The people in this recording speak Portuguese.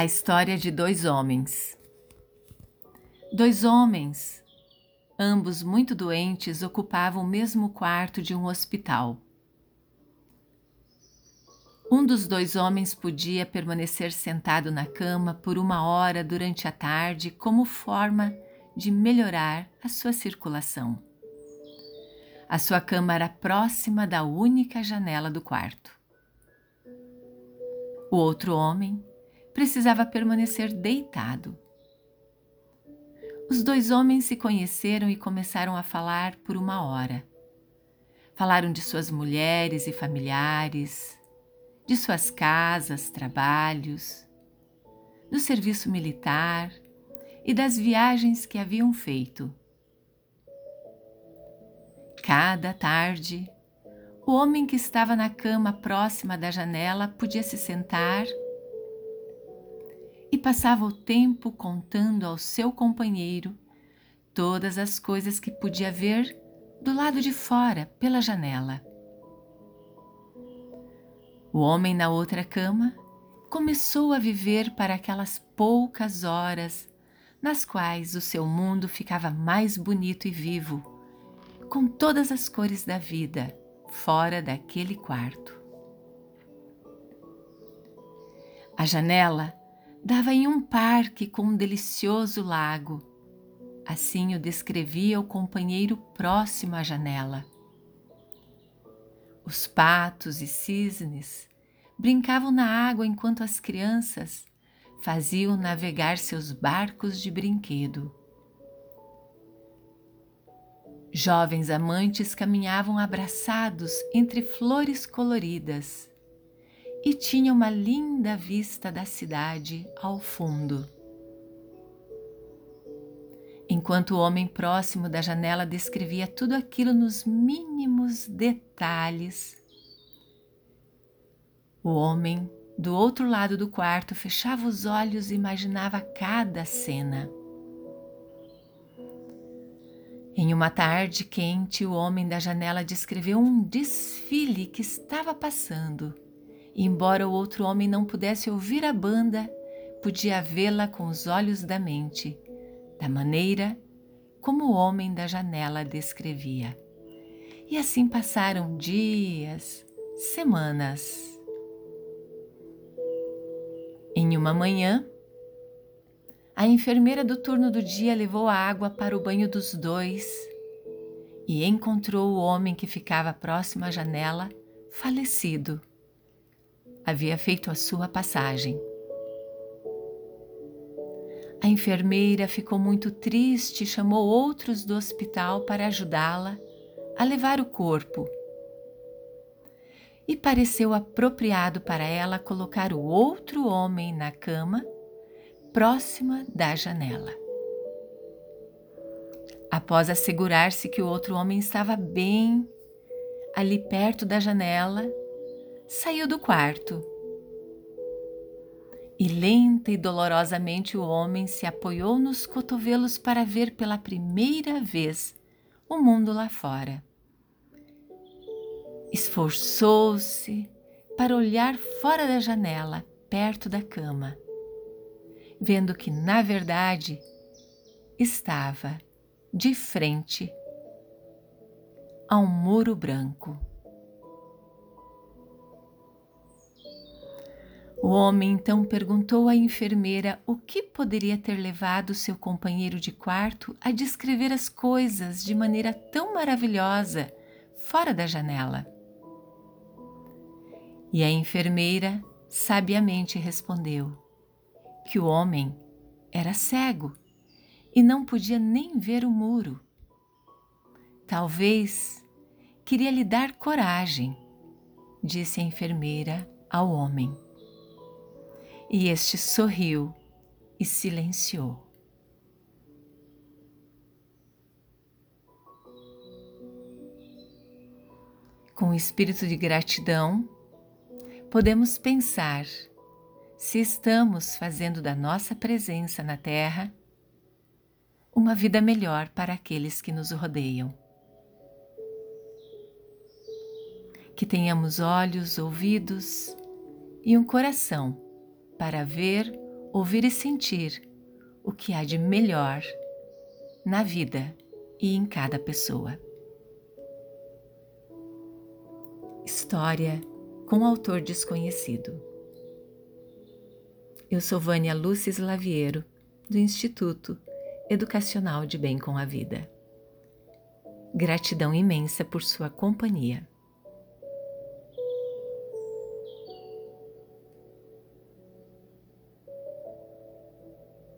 A história de dois homens. Dois homens, ambos muito doentes, ocupavam o mesmo quarto de um hospital. Um dos dois homens podia permanecer sentado na cama por uma hora durante a tarde como forma de melhorar a sua circulação. A sua cama era próxima da única janela do quarto. O outro homem precisava permanecer deitado. Os dois homens se conheceram e começaram a falar por uma hora. Falaram de suas mulheres e familiares, de suas casas, trabalhos, do serviço militar e das viagens que haviam feito. Cada tarde, o homem que estava na cama próxima da janela podia se sentar passava o tempo contando ao seu companheiro todas as coisas que podia ver do lado de fora pela janela. O homem na outra cama começou a viver para aquelas poucas horas nas quais o seu mundo ficava mais bonito e vivo, com todas as cores da vida fora daquele quarto. A janela dava em um parque com um delicioso lago. Assim o descrevia o companheiro próximo à janela. Os patos e cisnes brincavam na água enquanto as crianças faziam navegar seus barcos de brinquedo. Jovens amantes caminhavam abraçados entre flores coloridas e tinham uma linda vista da cidade ao fundo. Enquanto o homem próximo da janela descrevia tudo aquilo nos mínimos detalhes, o homem do outro lado do quarto fechava os olhos e imaginava cada cena. Em uma tarde quente, o homem da janela descreveu um desfile que estava passando. E, embora o outro homem não pudesse ouvir a banda, podia vê-la com os olhos da mente, da maneira como o homem da janela descrevia. E assim passaram dias, semanas. Em uma manhã, a enfermeira do turno do dia levou a água para o banho dos dois e encontrou o homem que ficava próximo à janela, falecido. Havia feito a sua passagem. A enfermeira ficou muito triste e chamou outros do hospital para ajudá-la a levar o corpo. E pareceu apropriado para ela colocar o outro homem na cama próxima da janela. Após assegurar-se que o outro homem estava bem ali perto da janela, saiu do quarto. E lenta e dolorosamente o homem se apoiou nos cotovelos para ver pela primeira vez o mundo lá fora. Esforçou-se para olhar fora da janela, perto da cama vendo que, na verdade, estava de frente a um muro branco. O homem então perguntou à enfermeira o que poderia ter levado seu companheiro de quarto a descrever as coisas de maneira tão maravilhosa fora da janela. E a enfermeira sabiamente respondeu: que o homem era cego e não podia nem ver o muro. Talvez queria lhe dar coragem, disse a enfermeira ao homem. E este sorriu e silenciou. Com o espírito de gratidão, podemos pensar se estamos fazendo da nossa presença na Terra uma vida melhor para aqueles que nos rodeiam. Que tenhamos olhos, ouvidos e um coração para ver ouvir e sentir o que há de melhor na vida e em cada pessoa. História com autor desconhecido. Eu sou Vânia Lúcia Slaviero, do Instituto Educacional de Bem com a Vida. Gratidão imensa por sua companhia.